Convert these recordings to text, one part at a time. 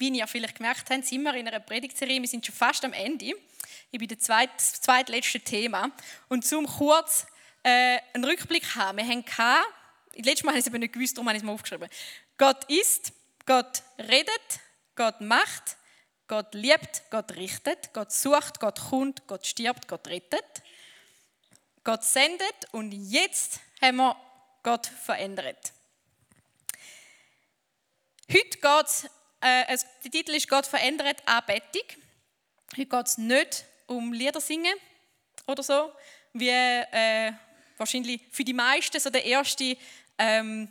wie ihr vielleicht gemerkt habt, sind wir in einer Predigtserie. Wir sind schon fast am Ende. Ich bin das zweit, zweitletzte Thema. Und zum kurz äh, einen Rückblick haben. Wir haben gehabt, letztes Mal habe ich es aber nicht gewusst, darum habe ich es mal aufgeschrieben. Gott ist, Gott redet, Gott macht, Gott liebt, Gott richtet, Gott sucht, Gott kommt, Gott stirbt, Gott rettet. Gott sendet und jetzt haben wir Gott verändert. Heute geht es, äh, der Titel ist Gott verändert Anbetung. Heute geht es nicht um Lieder singen oder so, wie äh, wahrscheinlich für die meisten so der erste, ähm,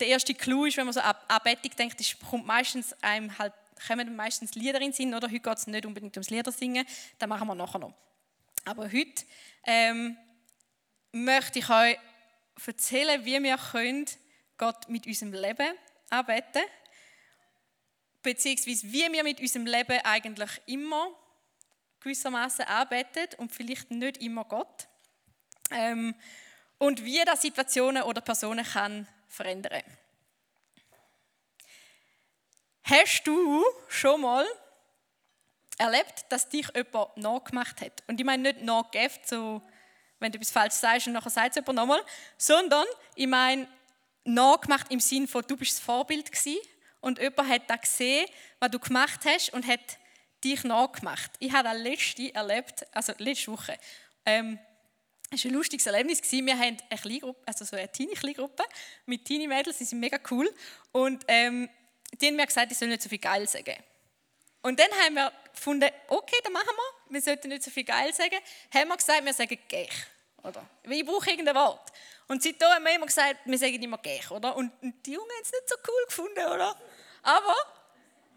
der erste Clou ist, wenn man so an Anbetung denkt, ist, kommt meistens einem halt, kommen meistens Lieder in den Sinn, oder? Heute geht es nicht unbedingt ums Lieder singen, das machen wir nachher noch. Aber heute ähm, möchte ich euch erzählen, wie wir können Gott mit unserem Leben anbeten beziehungsweise wie wir mit unserem Leben eigentlich immer gewissermaßen anbeten und vielleicht nicht immer Gott. Ähm, und wie das Situationen oder Personen kann verändern. Hast du schon mal erlebt, dass dich jemand nachgemacht hat? Und ich meine nicht nachgegeben, so wenn du etwas falsch sagst und nachher sagt es jemand nochmal, sondern ich meine nachgemacht im Sinne von, du bist das Vorbild gewesen und jemand hat das gesehen, was du gemacht hast und hat dich nachgemacht. Ich habe das letzte erlebt, also letzte Woche. Ähm, es war ein lustiges Erlebnis. Wir haben eine Kleingruppe, also so eine Teenie-Kleingruppe mit Teenie-Mädels, die sind mega cool. Und ähm, die haben mir gesagt, ich soll nicht so viel geil sagen. Und dann haben wir gefunden, okay, dann machen wir. Wir sollten nicht so viel geil sagen. Haben wir gesagt, wir sagen gech. Oder? Ich brauche irgendein Wort. Und seitdem haben wir immer gesagt, wir sagen immer gech. Oder? Und die Jungen haben es nicht so cool gefunden, oder? Aber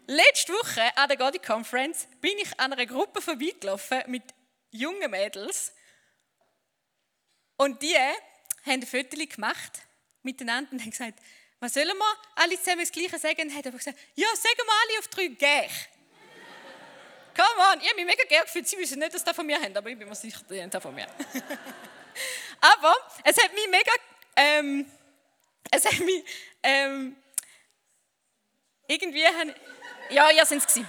letzte Woche an der Godi Conference bin ich an einer Gruppe vorbeigelaufen mit jungen Mädels. Und die haben ein Foto gemacht miteinander und haben gesagt, was sollen wir alle zusammen das Gleiche sagen? Und haben gesagt, ja, sagen wir alle auf drei gech. Come on, ich habe mich mega gern gefühlt. Sie wissen nicht, dass das von mir haben, aber ich bin mir sicher, die haben das von mir. aber es hat mich mega, ähm, es hat mich, ähm, irgendwie, haben, ja, ihr sind es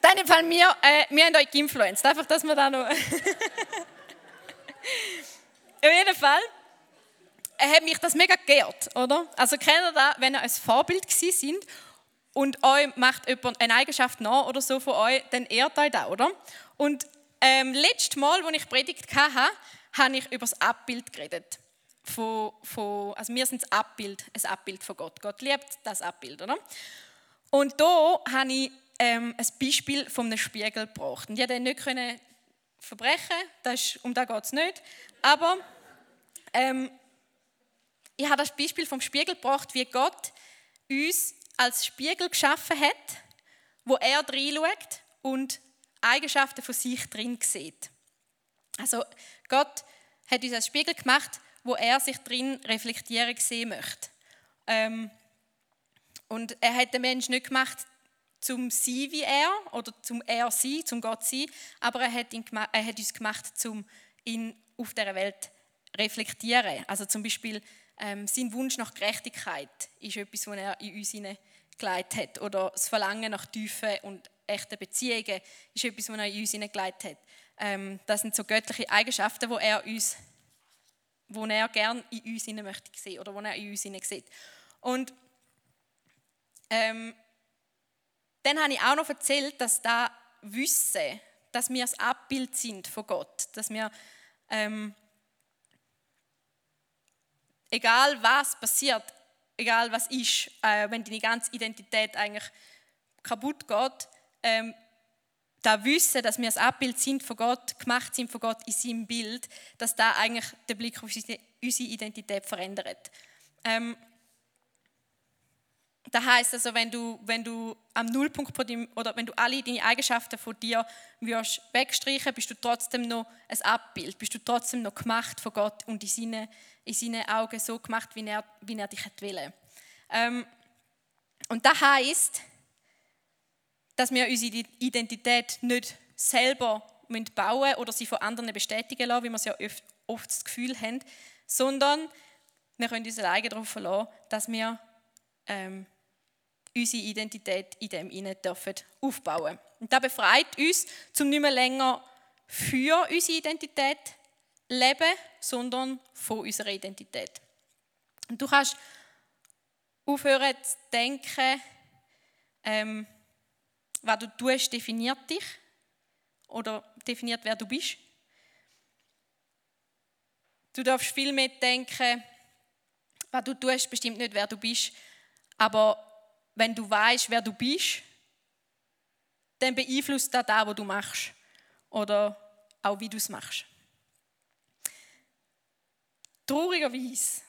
Dann im Fall, wir, äh, wir haben euch geinfluenced. Einfach, dass wir da noch... Auf jeden Fall hat mich das mega geehrt, oder? Also kennt ihr das, wenn ihr ein Vorbild gewesen sind und euch macht jemand eine Eigenschaft nach oder so von euch, dann ehrt euch das, oder? Und ähm, letztes Mal, als ich predigt hatte, habe ich über das Abbild geredet. Von, von, also wir sind das Abbild, ein Abbild von Gott. Gott liebt das Abbild, oder? Und da habe ich ähm, ein Beispiel von einem Spiegel gebracht. Und ich konnte nicht verbrechen, das ist, um das geht es nicht. Aber ähm, ich habe das Beispiel vom Spiegel gebracht, wie Gott uns als Spiegel geschaffen hat, wo er reinschaut und Eigenschaften von sich drin sieht. Also Gott hat uns als Spiegel gemacht, wo er sich drin reflektieren sehen möchte. Ähm, und er hat den Menschen nicht gemacht, zum sie wie er oder zum er sein, zum Gott sein, aber er hat, ihn, er hat uns gemacht, zum ihn auf der Welt reflektieren. Also zum Beispiel ähm, sein Wunsch nach Gerechtigkeit ist etwas, was er in uns hineingelegt hat. Oder das Verlangen nach tiefen und echten Beziehungen ist etwas, was er in uns hineingelegt hat. Ähm, das sind so göttliche Eigenschaften, wo er uns, wo er gern in uns hinein möchte sehen oder wo er in uns hinein sieht. Und ähm, dann habe ich auch noch erzählt, dass da Wissen, dass wir das Abbild sind von Gott, dass wir ähm, egal was passiert, egal was ist, äh, wenn deine ganze Identität eigentlich kaputt geht, ähm, da Wissen, dass wir das Abbild sind von Gott, gemacht sind von Gott in seinem Bild, dass da eigentlich den Blick auf unsere Identität verändert. Ähm, das heißt also, wenn du, wenn du am Nullpunkt von dem, oder wenn du alle deine Eigenschaften von dir wirst wegstreichen, bist du trotzdem noch ein Abbild, bist du trotzdem noch gemacht von Gott und in seinen, in seinen Augen so gemacht, wie er, wie er dich will. Ähm, und das heißt, dass wir unsere Identität nicht selber bauen oder sie von anderen bestätigen lassen, wie wir es ja oft das Gefühl haben, sondern wir können uns alleine darauf verlassen, dass wir ähm, unsere Identität in dem Innen dürfen aufbauen. Und das befreit uns, zum nicht mehr länger für unsere Identität leben, sondern von unserer Identität. Und du kannst aufhören zu denken, ähm, was du tust, definiert dich oder definiert, wer du bist. Du darfst viel mehr denken, was du tust, bestimmt nicht, wer du bist. Aber wenn du weißt, wer du bist, dann beeinflusst das das, was du machst. Oder auch, wie du es machst. Traurigerweise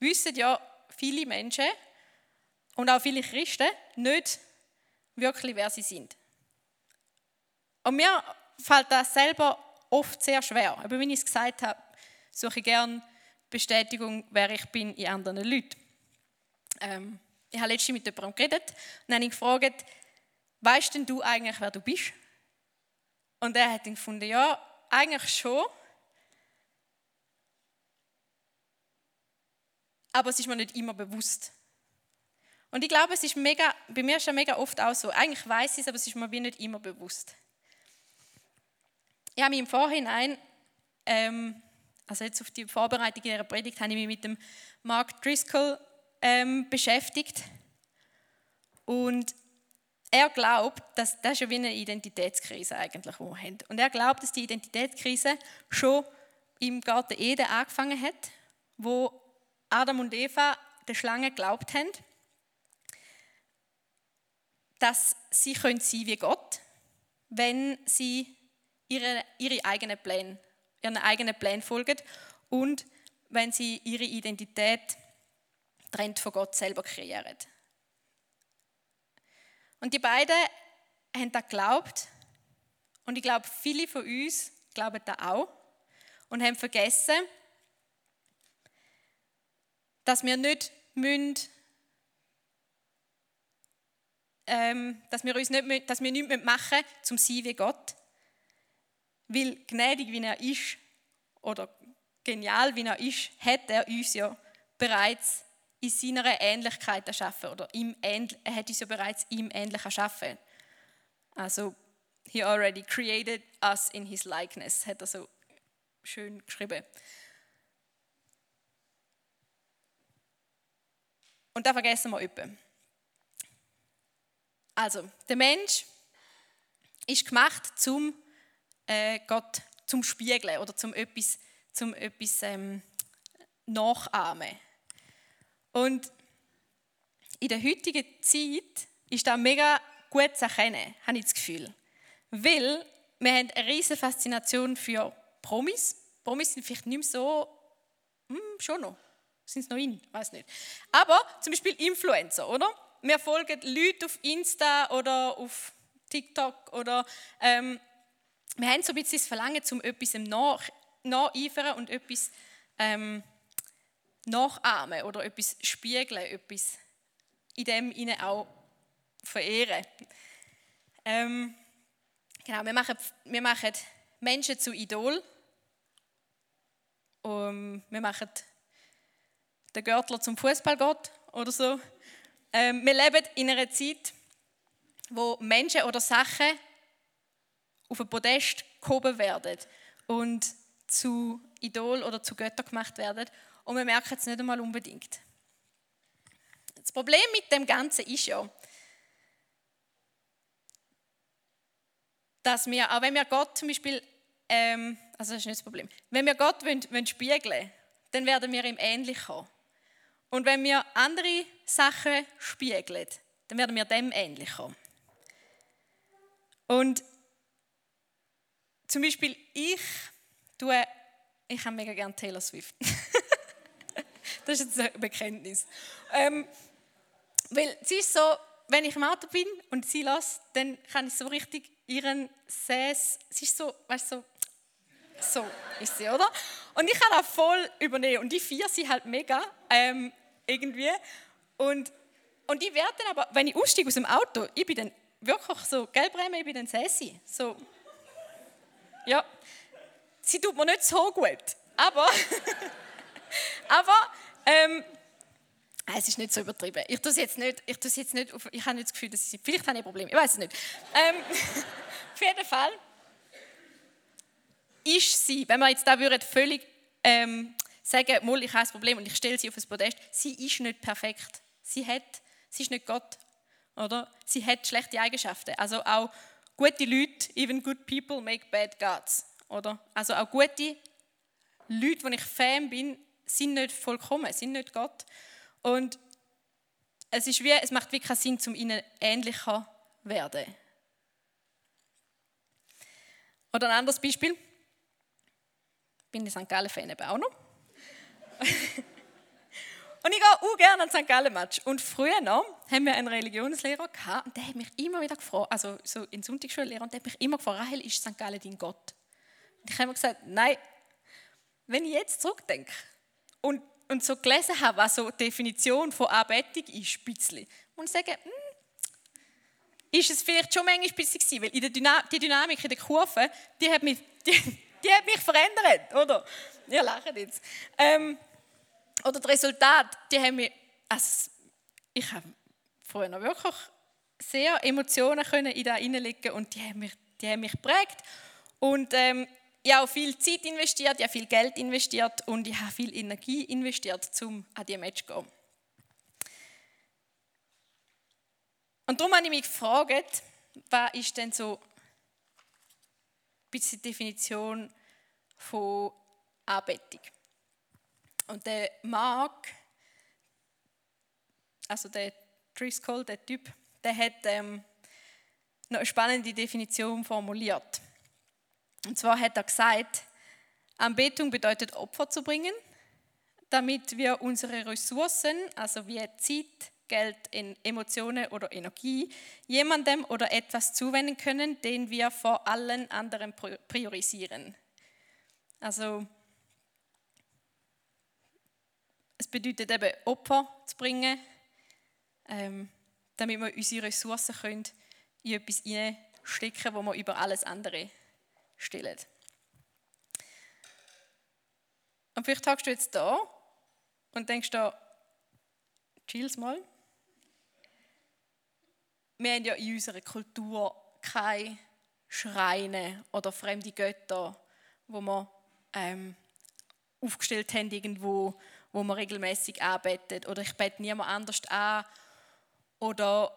wissen ja viele Menschen und auch viele Christen nicht wirklich, wer sie sind. Und mir fällt das selber oft sehr schwer. Aber wenn ich es gesagt habe, suche ich gerne Bestätigung, wer ich bin in anderen Leuten. Ähm, ich habe letztens mit jemandem geredet und habe ihn gefragt, weißt denn du eigentlich, wer du bist? Und er hat ihn gefunden, ja, eigentlich schon. Aber es ist mir nicht immer bewusst. Und ich glaube, es ist mega, bei mir ist es mega oft auch so. Eigentlich weiß ich es, aber es ist mir wie nicht immer bewusst. Ich habe mich im Vorhinein, ähm, also jetzt auf die Vorbereitung ihrer Predigt, habe ich mich mit dem Mark Driscoll ähm, beschäftigt. Und er glaubt, dass das ja wie eine Identitätskrise eigentlich, die wir haben. Und er glaubt, dass die Identitätskrise schon im Garten Eden angefangen hat, wo Adam und Eva der Schlange glaubt haben, dass sie können sein wie Gott, wenn sie ihre, ihre eigenen Pläne, ihren eigenen Plänen folgen und wenn sie ihre Identität trennt von Gott selber kreieren. Und die beiden haben da geglaubt und ich glaube, viele von uns glauben da auch und haben vergessen, dass wir nicht müssen, ähm, dass wir uns nicht, dass wir nichts machen müssen, zum sein wie Gott, weil gnädig wie er ist oder genial wie er ist, hat er uns ja bereits in seiner Ähnlichkeit erschaffen oder ihm er hat uns ja bereits ihm ähnlich erschaffen. Also, he already created us in his likeness, hat er so schön geschrieben. Und da vergessen wir etwas. Also, der Mensch ist gemacht zum äh, Gott zum Spiegeln oder zum etwas, zum etwas ähm, Nachahmen. Und in der heutigen Zeit ist das mega gut zu erkennen, habe ich das Gefühl. Weil wir haben eine riesige Faszination für Promis. Promis sind vielleicht nicht mehr so, hm, schon noch, sind es noch in, weiß nicht. Aber zum Beispiel Influencer, oder? Wir folgen Leute auf Insta oder auf TikTok oder ähm, wir haben so ein bisschen das Verlangen, um etwas nach, nacheifern und etwas ähm, nachahmen oder etwas spiegeln, etwas in dem ihnen auch verehren. Ähm, genau, wir machen, wir machen Menschen zu Idol. Um, wir machen den Görtler zum Fußballgott oder so. Ähm, wir leben in einer Zeit, wo Menschen oder Sachen auf ein Podest gehoben werden und zu Idol oder zu Götter gemacht werden und wir merken es nicht einmal unbedingt. Das Problem mit dem Ganzen ist ja, dass wir, auch wenn wir Gott zum Beispiel, ähm, also das ist nicht das Problem, wenn wir Gott wollen, wollen spiegeln dann werden wir ihm ähnlich kommen. Und wenn wir andere Sachen spiegeln, dann werden wir dem ähnlich kommen. Und zum Beispiel ich tue, ich habe mega gerne Taylor Swift. Das ist jetzt ein Bekenntnis. Ähm, weil sie ist so, wenn ich im Auto bin und sie lässt, dann kann ich so richtig ihren Säß, sie ist so, weißt du, so, so ist sie, oder? Und ich kann auch voll übernehmen und die vier sie halt mega ähm, irgendwie und und ich werde dann aber, wenn ich aussteige aus dem Auto, ich bin dann wirklich so, gell Bremen, ich bin dann Sässi, so, ja. sie tut mir nicht so gut. Aber, aber ähm, es ist nicht so übertrieben. Ich tue jetzt nicht, ich tue jetzt nicht, auf, ich habe nicht das Gefühl, dass ich, vielleicht habe ich ein Problem, ich weiß es nicht. Ähm, auf jeden Fall ist sie, wenn wir jetzt da würden, völlig ähm, sagen, Moll, ich habe ein Problem und ich stelle sie auf das Podest, sie ist nicht perfekt. Sie, hat, sie ist nicht Gott. Oder? Sie hat schlechte Eigenschaften. Also auch gute Leute, even good people make bad gods. Oder? Also auch gute Leute, wo ich Fan bin, sind nicht vollkommen, sind nicht Gott. Und es, ist wie, es macht wirklich keinen Sinn, um ihnen ähnlicher zu werden. Oder ein anderes Beispiel. Ich bin in St. Gallen-Fan auch noch. und ich gehe auch gerne an St. Gallen-Match. Und früher noch haben wir einen Religionslehrer gehabt, und der hat mich immer wieder gefragt, also so in Sonntagsschullehrer, und der hat mich immer gefragt, Rahel, ist St. Gallen dein Gott? Und ich habe mir gesagt, nein, wenn ich jetzt zurückdenke und, und so gelesen habe, was so die Definition von Anbetung ist, bisschen, und sage, hm, ist es vielleicht schon manchmal ein bisschen gewesen, weil in der Dyna die Dynamik in der Kurve, die hat mich, die, die hat mich verändert, oder? Ihr lacht jetzt. Ähm, oder das Resultat, die haben mich, also ich habe vorher noch wirklich sehr Emotionen können in da hineinlegen und die haben mich, die haben mich geprägt. Und ähm, ich habe auch viel Zeit investiert, ich viel Geld investiert und ich habe viel Energie investiert, um an die Match zu gehen. Und darum habe ich mich gefragt, was ist denn so die Definition von Anbetung? Und der Mark, also der Driscoll, der Typ, der hat ähm, eine spannende Definition formuliert. Und zwar hat er gesagt, Anbetung bedeutet Opfer zu bringen, damit wir unsere Ressourcen, also wie Zeit, Geld, Emotionen oder Energie, jemandem oder etwas zuwenden können, den wir vor allen anderen priorisieren. Also es bedeutet eben Opfer zu bringen, ähm, damit wir unsere Ressourcen können in etwas hineinstecken wo wir über alles andere stellen. Und vielleicht tagst du jetzt da und denkst da, chill's mal. Wir haben ja in unserer Kultur keine Schreine oder fremde Götter, wo wir ähm, aufgestellt haben irgendwo, wo man regelmäßig arbeitet. Oder ich bete niemand anders an. Oder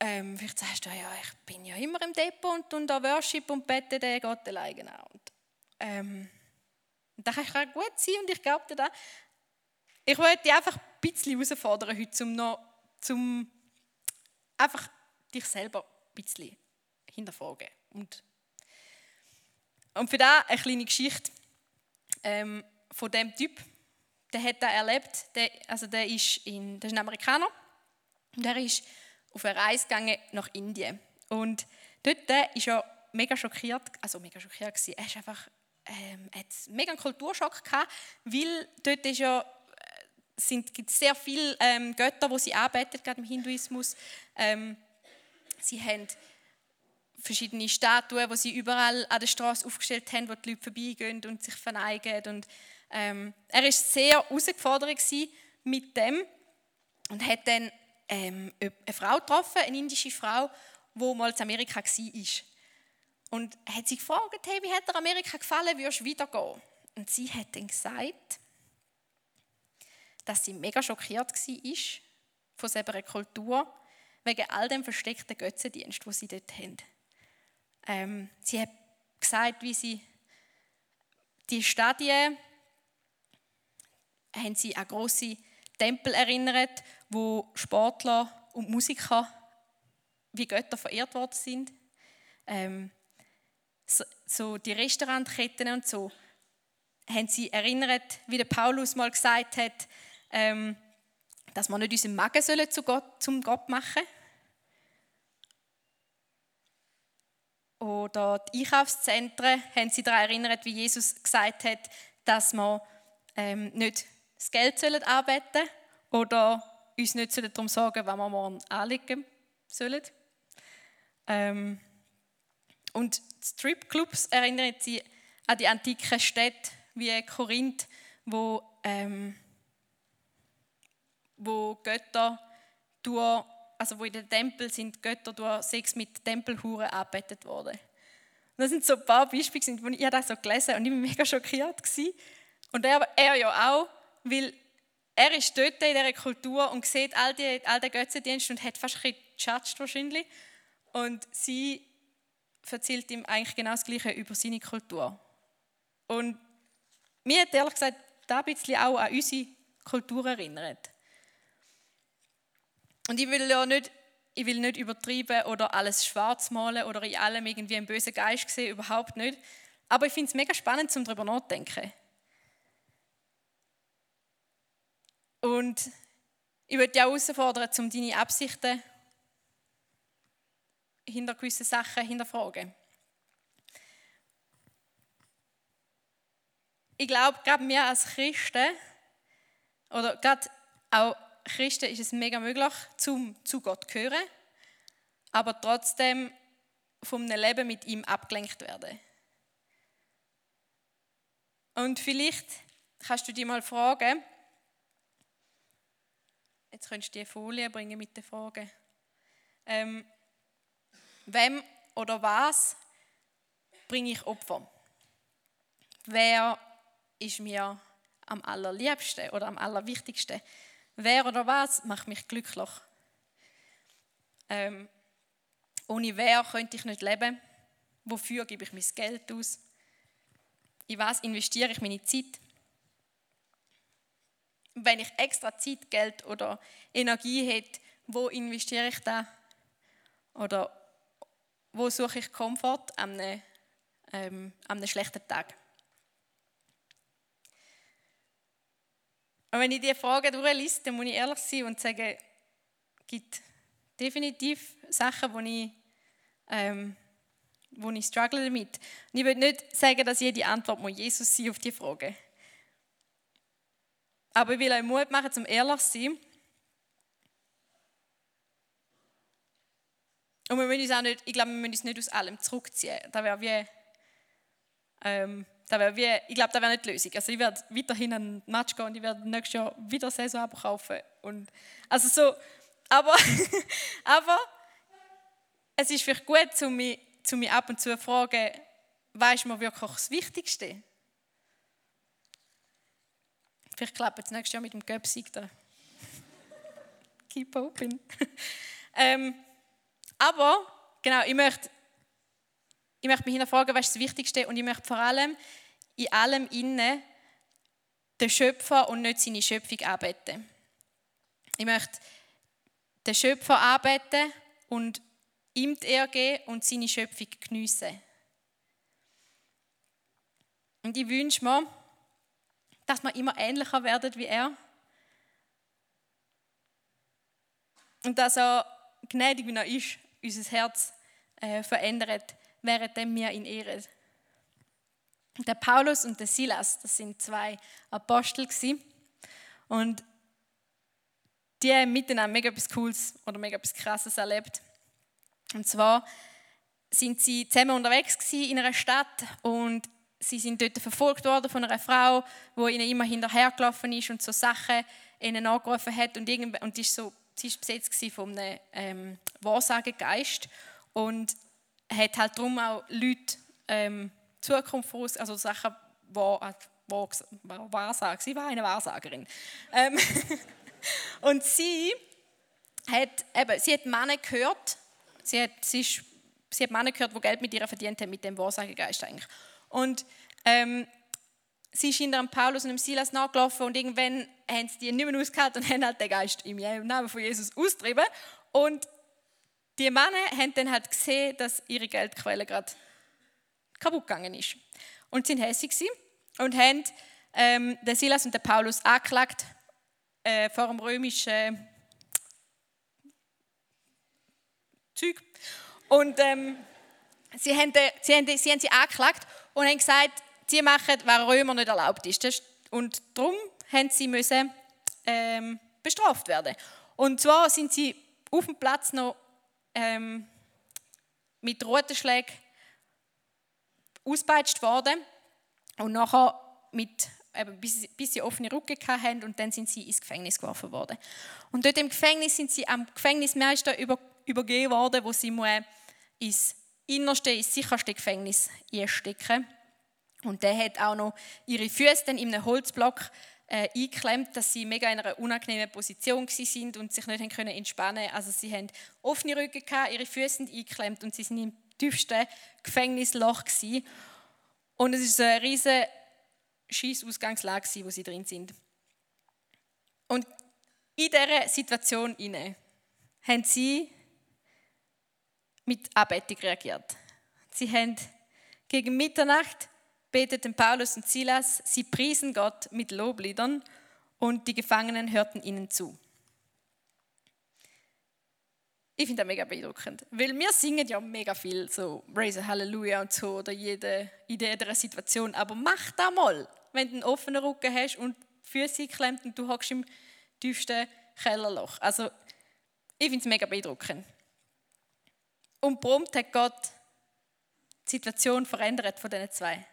ähm, vielleicht sagst du, ja, ich bin ja immer im Depot und tun da Worship und bete den Gott allein. Genau. Und, ähm, das kann gut sein und ich glaube dir das. Ich wollte dich einfach ein bisschen herausfordern heute, um noch, zum einfach dich selber ein bisschen hinterfragen. Und, und für das eine kleine Geschichte ähm, von dem Typ, der hat das erlebt. Der, also der ist, in, der ist ein Amerikaner und der ist auf eine Reise gegangen nach Indien. Und dort ist er mega schockiert, also mega schockiert gewesen. Er ist einfach, ähm, hat mega Kulturschock gehabt, weil dort ist ja, äh, sind, gibt sehr viele ähm, Götter, wo sie arbeiten, gerade im Hinduismus. Ähm, sie haben verschiedene Statuen, wo sie überall an der Straße aufgestellt haben, wo die Leute vorbeigehen und sich verneigen. Und, ähm, er war sehr herausgefordert mit dem und hat dann ähm, eine Frau getroffen, eine indische Frau, die mal in Amerika war. Und hat sie gefragt, hey, wie hat dir Amerika gefallen, würdest du wiedergehen? Und sie hat dann gesagt, dass sie mega schockiert war von dieser Kultur, wegen all dem versteckten Götzendienst, den sie dort haben. Ähm, sie hat gesagt, wie sie die Stadien haben sie an große Tempel erinnert, wo Sportler und Musiker wie Götter verehrt worden sind. Ähm, so, die Restaurantketten und so haben sie erinnert, wie der Paulus mal gesagt hat, ähm, dass wir nicht unseren Magen sollen zu Gott, zum Gott machen Oder die Einkaufszentren haben sie daran erinnert, wie Jesus gesagt hat, dass wir ähm, nicht das Geld sollen arbeiten oder uns nicht darum sorgen, was wir morgen anlegen sollen. Ähm, und Stripclubs erinnern sie an die antiken Städte wie Korinth, wo, ähm, wo Götter durch, also wo in den Tempel sind Götter durch Sex mit Tempelhuren arbeitet worden. das sind so ein paar Beispiele, wo ich das so gelesen und ich war mega schockiert. Gewesen. Und er, er ja auch, weil er ist dort in dieser Kultur und sieht all, die, all den Götzendienst und hat fast ein bisschen wahrscheinlich. Und sie erzählt ihm eigentlich genau das Gleiche über seine Kultur. Und mir hat ehrlich gesagt da ein bisschen auch an unsere Kultur erinnert. Und ich will ja nicht, ich will nicht übertreiben oder alles schwarz malen oder in allem irgendwie einen bösen Geist sehen, überhaupt nicht. Aber ich finde es mega spannend, um darüber nachzudenken. Und ich würde dich auch herausfordern, um deine Absichten hinter gewissen Sachen hinterfragen. Ich glaube, gerade wir als Christen, oder gerade auch Christen ist es mega möglich, zum, zu Gott zu gehören, aber trotzdem vom Leben mit ihm abgelenkt werden. Und vielleicht kannst du dich mal fragen, jetzt könntest du die Folie bringen mit den Fragen. Ähm, wem oder was bringe ich Opfer? Wer ist mir am allerliebsten oder am allerwichtigsten? Wer oder was macht mich glücklich? Ähm, ohne wer könnte ich nicht leben? Wofür gebe ich mein Geld aus? In was investiere ich meine Zeit? Wenn ich extra Zeit, Geld oder Energie hätte, wo investiere ich da? Oder wo suche ich Komfort an einem, ähm, einem schlechten Tag? Und wenn ich diese Frage durchlese, dann muss ich ehrlich sein und sagen, es gibt definitiv Sachen, wo ich, ähm, wo ich struggle damit. Und ich will nicht sagen, dass jede Antwort muss Jesus sein auf diese Frage. Aber ich will euch Mut machen, zum ehrlich zu sein. Und wir müssen uns auch nicht, ich glaube, wir müssen uns nicht aus allem zurückziehen. Da wäre wie, ähm, da wäre wie, ich glaube, das wäre nicht die Lösung. Also ich werde weiterhin einen Match gehen und ich werde nächstes Jahr wieder Saison kaufen. Und, also so, aber, aber es ist vielleicht gut, zu mich, zu mich ab und zu fragen, was ist mir wirklich das Wichtigste? Vielleicht klappt es nächstes Jahr mit dem Göpsig da. Keep open. ähm, aber, genau, ich möchte, ich möchte mich hinterfragen, was ist das Wichtigste und ich möchte vor allem in allem innen den Schöpfer und nicht seine Schöpfung arbeiten. Ich möchte den Schöpfer arbeiten und ihm die Ehre geben und seine Schöpfung geniessen. Und ich wünsche mir, dass wir immer ähnlicher werden wie er. Und dass er gnädig wie er ist, unser Herz äh, verändert, während wir ihn ehren. Der Paulus und der Silas, das sind zwei Apostel gewesen. und die haben miteinander mega etwas Cooles oder mega etwas Krasses erlebt. Und zwar sind sie zusammen unterwegs in einer Stadt und sie sind dort verfolgt worden von einer Frau, wo ihnen immer hinterhergelaufen ist und so Sachen ihnen angerufen hat und, und ist so, sie war besetzt von einem ähm, Wahrsagegeist und hat halt darum auch Leute ähm, Zukunft voraus, also Sachen, wahr, wahr, Wahrsagen. Sie war eine Wahrsagerin. Ähm, und sie hat, eben, sie hat Männer gehört, sie hat, sie, ist, sie hat Männer gehört, die Geld mit ihr verdient haben, mit dem Wahrsagegeist eigentlich. Und ähm, sie hinter dem Paulus und Silas nachgelaufen und irgendwann haben sie die nicht mehr ausgehalten und haben halt den Geist im Namen von Jesus austrieben. Und die Männer haben dann halt gesehen, dass ihre Geldquelle gerade kaputt gegangen ist. Und sind hässlich und haben ähm, den Silas und den Paulus angeklagt äh, vor dem römischen Zeug. Und ähm, sie, haben, sie, haben, sie haben sie angeklagt und haben gesagt, sie machen, was Römer nicht erlaubt ist. Und darum haben sie müssen, ähm, bestraft werden. Und zwar sind sie auf dem Platz noch ähm, mit roten Schlägen ausgepeitscht worden Und nachher, mit, eben, bis, bis offene Rücken hatten und dann sind sie ins Gefängnis geworfen worden. Und dort im Gefängnis sind sie am Gefängnismeister über, übergeben worden, wo sie ins innerste, ins sicherste Gefängnis einstecken Und der hat auch noch ihre Füße dann in einem Holzblock äh, eingeklemmt, dass sie mega in einer unangenehmen Position sind und sich nicht können entspannen Also sie haben offene Rücken gehabt, ihre Füße sind eingeklemmt und sie sind im tiefsten Gefängnisloch gewesen. Und es ist so eine riesige Schießausgangslage, wo sie drin sind. Und in dieser Situation haben sie mit Anbetung reagiert. Sie haben gegen Mitternacht beteten Paulus und Silas, sie priesen Gott mit Lobliedern und die Gefangenen hörten ihnen zu. Ich finde das mega beeindruckend, weil wir singen ja mega viel, so Raise Halleluja und so, oder jede Idee der Situation, aber mach das mal, wenn du einen offenen Rücken hast und Füße klemmt und du hockst im tiefsten Kellerloch. Also, ich finde es mega beeindruckend. Und prompt hat Gott die Situation verändert von diesen zwei.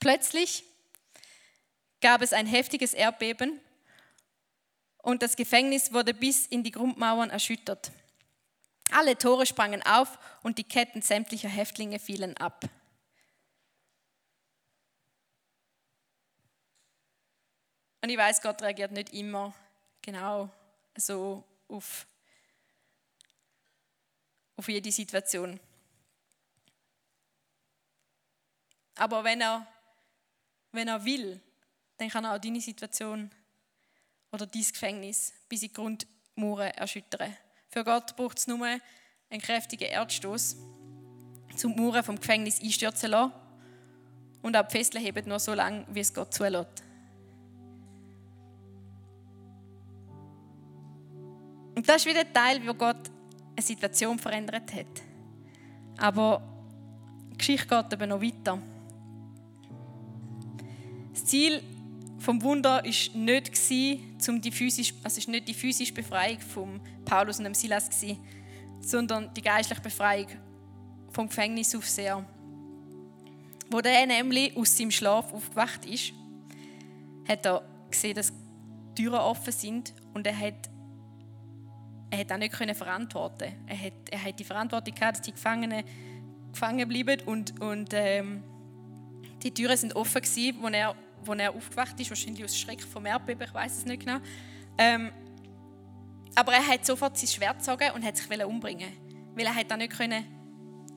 Plötzlich gab es ein heftiges Erdbeben und das Gefängnis wurde bis in die Grundmauern erschüttert. Alle Tore sprangen auf und die Ketten sämtlicher Häftlinge fielen ab. Und ich weiß, Gott reagiert nicht immer genau so auf, auf jede Situation. Aber wenn er wenn er will, dann kann er auch deine Situation oder dein Gefängnis bis in die Grundmauern erschüttern. Für Gott braucht es nur einen kräftigen Erdstoß, zum Mauern vom Gefängnis einstürzen lassen. Und auch die Fesseln heben nur so lange, wie es Gott zulässt. Und das ist wieder der Teil, wo Gott eine Situation verändert hat. Aber die Geschichte geht eben noch weiter. Das Ziel vom Wunder ist nicht um die physisch, also ist nicht die physische Befreiung von Paulus und dem Silas gewesen, sondern die geistliche Befreiung vom Gefängnisaufseher. Wo der nämlich aus seinem Schlaf aufgewacht ist, hat er gesehen, dass die Türen offen sind und er hat er hat auch nicht können verantworten. Er hat, er hat die Verantwortung gehabt, dass die Gefangenen gefangen bleiben und, und ähm, die Türen sind offen gewesen, wo er wo er aufgewacht ist, wahrscheinlich aus Schreck vom Erdbeben, ich weiß es nicht genau. Ähm, aber er hat sofort sein Schwert gezogen und hat sich umbringen weil er hat dann nicht können.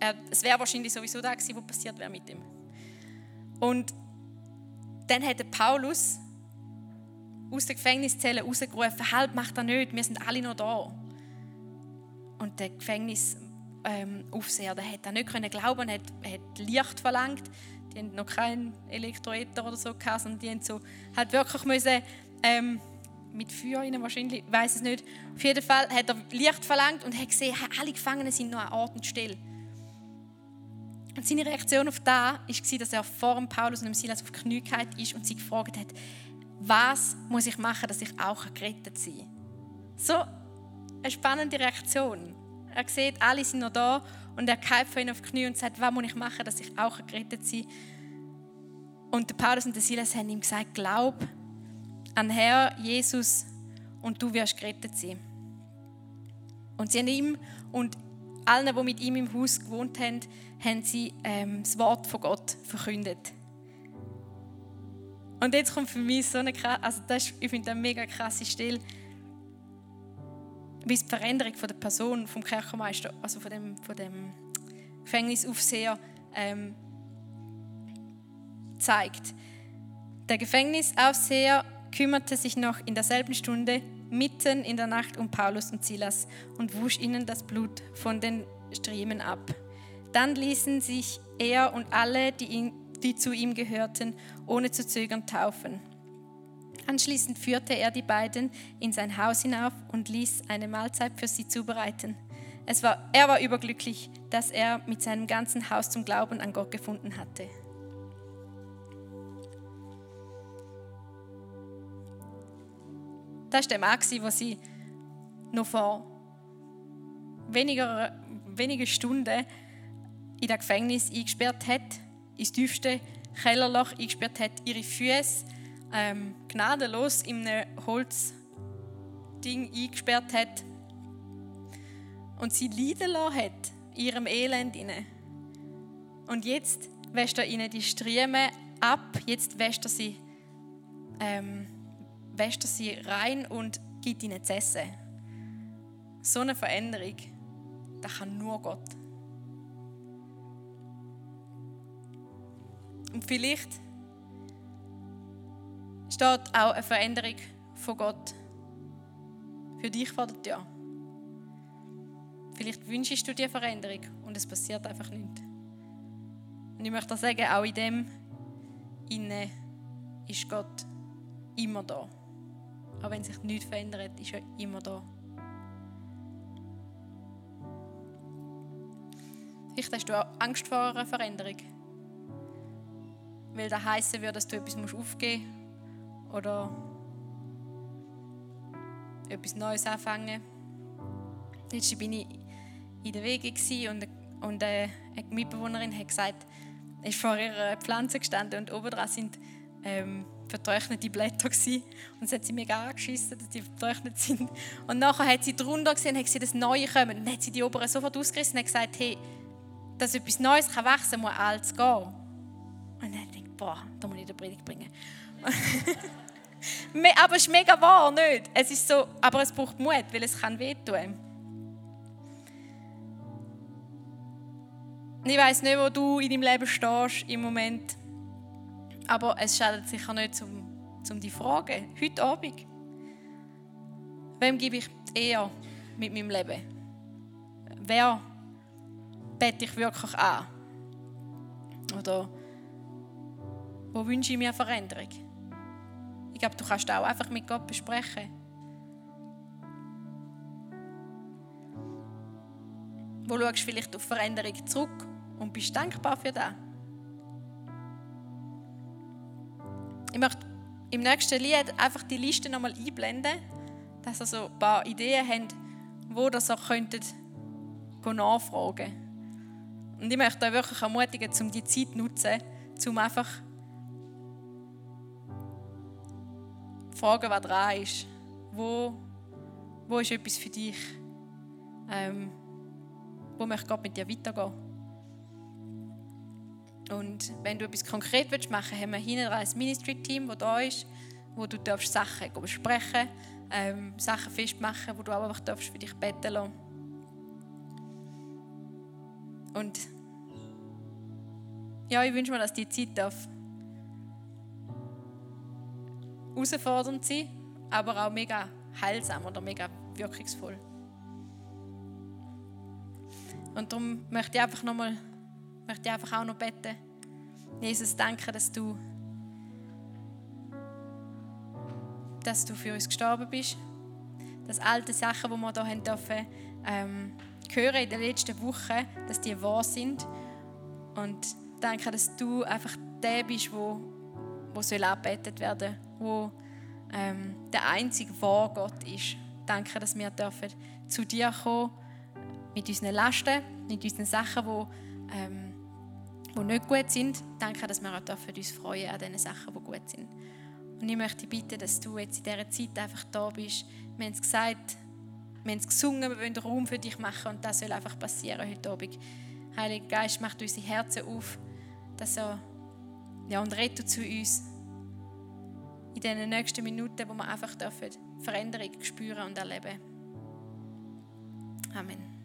Er, es wäre wahrscheinlich sowieso da gewesen, was passiert wäre mit ihm. Und dann hat Paulus aus der Gefängniszelle rausgerufen: Halt, mach das nicht, wir sind alle noch da. Und der Gefängnisaufseher, ähm, der hat nicht können glauben, hat, hat Licht verlangt die haben noch keinen Elektroeter oder so gehabt, sondern die haben so halt wirklich müssen, ähm, mit Feuer rein wahrscheinlich, ich weiß es nicht. Auf jeden Fall hat er Licht verlangt und hat gesehen, alle Gefangenen sind noch an Ort und Stelle. Und seine Reaktion auf das war, dass er vor dem Paulus und dem Silas auf die Knie ist und sie gefragt hat, was muss ich machen, dass ich auch gerettet kann. So eine spannende Reaktion. Er sieht, alle sind noch da und er kauft von ihnen auf die Knie und sagt, was muss ich machen, dass ich auch gerettet sein Und der Paulus und der Silas haben ihm gesagt, glaub an Herr Jesus und du wirst gerettet sein. Und sie haben ihm und allen, die mit ihm im Haus gewohnt haben, haben sie ähm, das Wort von Gott verkündet. Und jetzt kommt für mich so eine krasse, also das ich finde das mega krasse Stelle, wie die Veränderung von der Person, vom Kirchenmeister, also von dem, von dem Gefängnisaufseher ähm, zeigt. Der Gefängnisaufseher kümmerte sich noch in derselben Stunde mitten in der Nacht um Paulus und Silas und wusch ihnen das Blut von den Striemen ab. Dann ließen sich er und alle, die, ihn, die zu ihm gehörten, ohne zu zögern taufen. Anschließend führte er die beiden in sein Haus hinauf und ließ eine Mahlzeit für sie zubereiten. Es war, er war überglücklich, dass er mit seinem ganzen Haus zum Glauben an Gott gefunden hatte. Das war der Mann, den sie noch vor weniger, wenigen Stunden in das Gefängnis eingesperrt hat, ins tiefste Kellerloch eingesperrt hat, ihre Füße ähm, gnadenlos in einem Holzding eingesperrt hat und sie leiden lassen hat, in ihrem Elend. Rein. Und jetzt wäscht er ihnen die Striemen ab, jetzt wäscht er sie, ähm, wäscht er sie rein und gibt ihnen zu essen. So eine Veränderung, das kann nur Gott. Und vielleicht steht auch eine Veränderung von Gott für dich vor der Tür. Vielleicht wünschst du dir Veränderung und es passiert einfach nichts. Und ich möchte sagen, auch in dem inne ist Gott immer da. Auch wenn sich nichts verändert, ist er immer da. Vielleicht hast du auch Angst vor einer Veränderung. Weil das heißen würde, dass du etwas aufgeben musst oder etwas Neues anfangen. Letztens war ich in der Wege und, und äh, eine Mitbewohnerin hat gesagt, ist vor ihrer Pflanze gestanden und oben dran sind ähm, vertrocknete Blätter gewesen. Und es hat sie mega angeschissen, dass die vertrocknet sind. Und nachher hat sie drunter gesehen, hat sie das Neue kommen. Und dann hat sie die oberen sofort ausgerissen und hat gesagt, hey, dass etwas Neues kann wachsen, muss alles gehen. Und dann denke ich, boah, da muss ich den Predigt bringen. aber es ist mega wahr, nicht? Es ist so, aber es braucht Mut, weil es kann wehtun. Ich weiß nicht, wo du in deinem Leben stehst im Moment. Aber es schadet sicher nicht, um, um die Frage heute Abend. Wem gebe ich eher mit meinem Leben? Wer bete ich wirklich an? Oder wo wünsche ich mir Veränderung? Ich glaube, du kannst auch einfach mit Gott besprechen. Wo schaust du vielleicht auf Veränderung zurück und bist dankbar für das. Ich möchte im nächsten Lied einfach die Liste nochmal einblenden, dass ihr so ein paar Ideen habt, wo ihr auch könntet nachfragen Und ich möchte euch wirklich ermutigen, um die Zeit zu nutzen, um einfach fragen, was dran ist. Wo, wo ist etwas für dich? Ähm, wo möchte Gott mit dir weitergehen? Und wenn du etwas konkret willst machen haben wir hinten ein Ministry-Team, das da ist, wo du darfst Sachen besprechen ähm, Sachen festmachen, wo du auch einfach darfst für dich beten lassen. Und ja, ich wünsche mir, dass die Zeit darf herausfordernd sein, aber auch mega heilsam oder mega wirkungsvoll. Und darum möchte ich einfach nochmal möchte ich einfach auch noch beten. Jesus, danke, dass du, dass du für uns gestorben bist. Dass alte Sachen, die wir hier haben dürfen, ähm, hören in den letzten Wochen, dass die wahr sind. Und danke, dass du einfach der bist, wo, wo soll angebetet werden, wo ähm, der einzige wahre Gott ist. Danke, dass wir dürfen zu dir kommen mit unseren Lasten, mit unseren Sachen, die ähm, die nicht gut sind. Danke, dass wir auch dürfen uns freuen an den Sachen, die gut sind. Und ich möchte bitten, dass du jetzt in dieser Zeit einfach da bist. Wir haben es gesagt, wir haben es gesungen, wir wollen Raum für dich machen und das soll einfach passieren heute Abend. Heiliger Geist, macht unsere Herzen auf, dass er ja, und rette zu uns in den nächsten Minuten, wo wir einfach dürfen Veränderung spüren und erleben. Amen.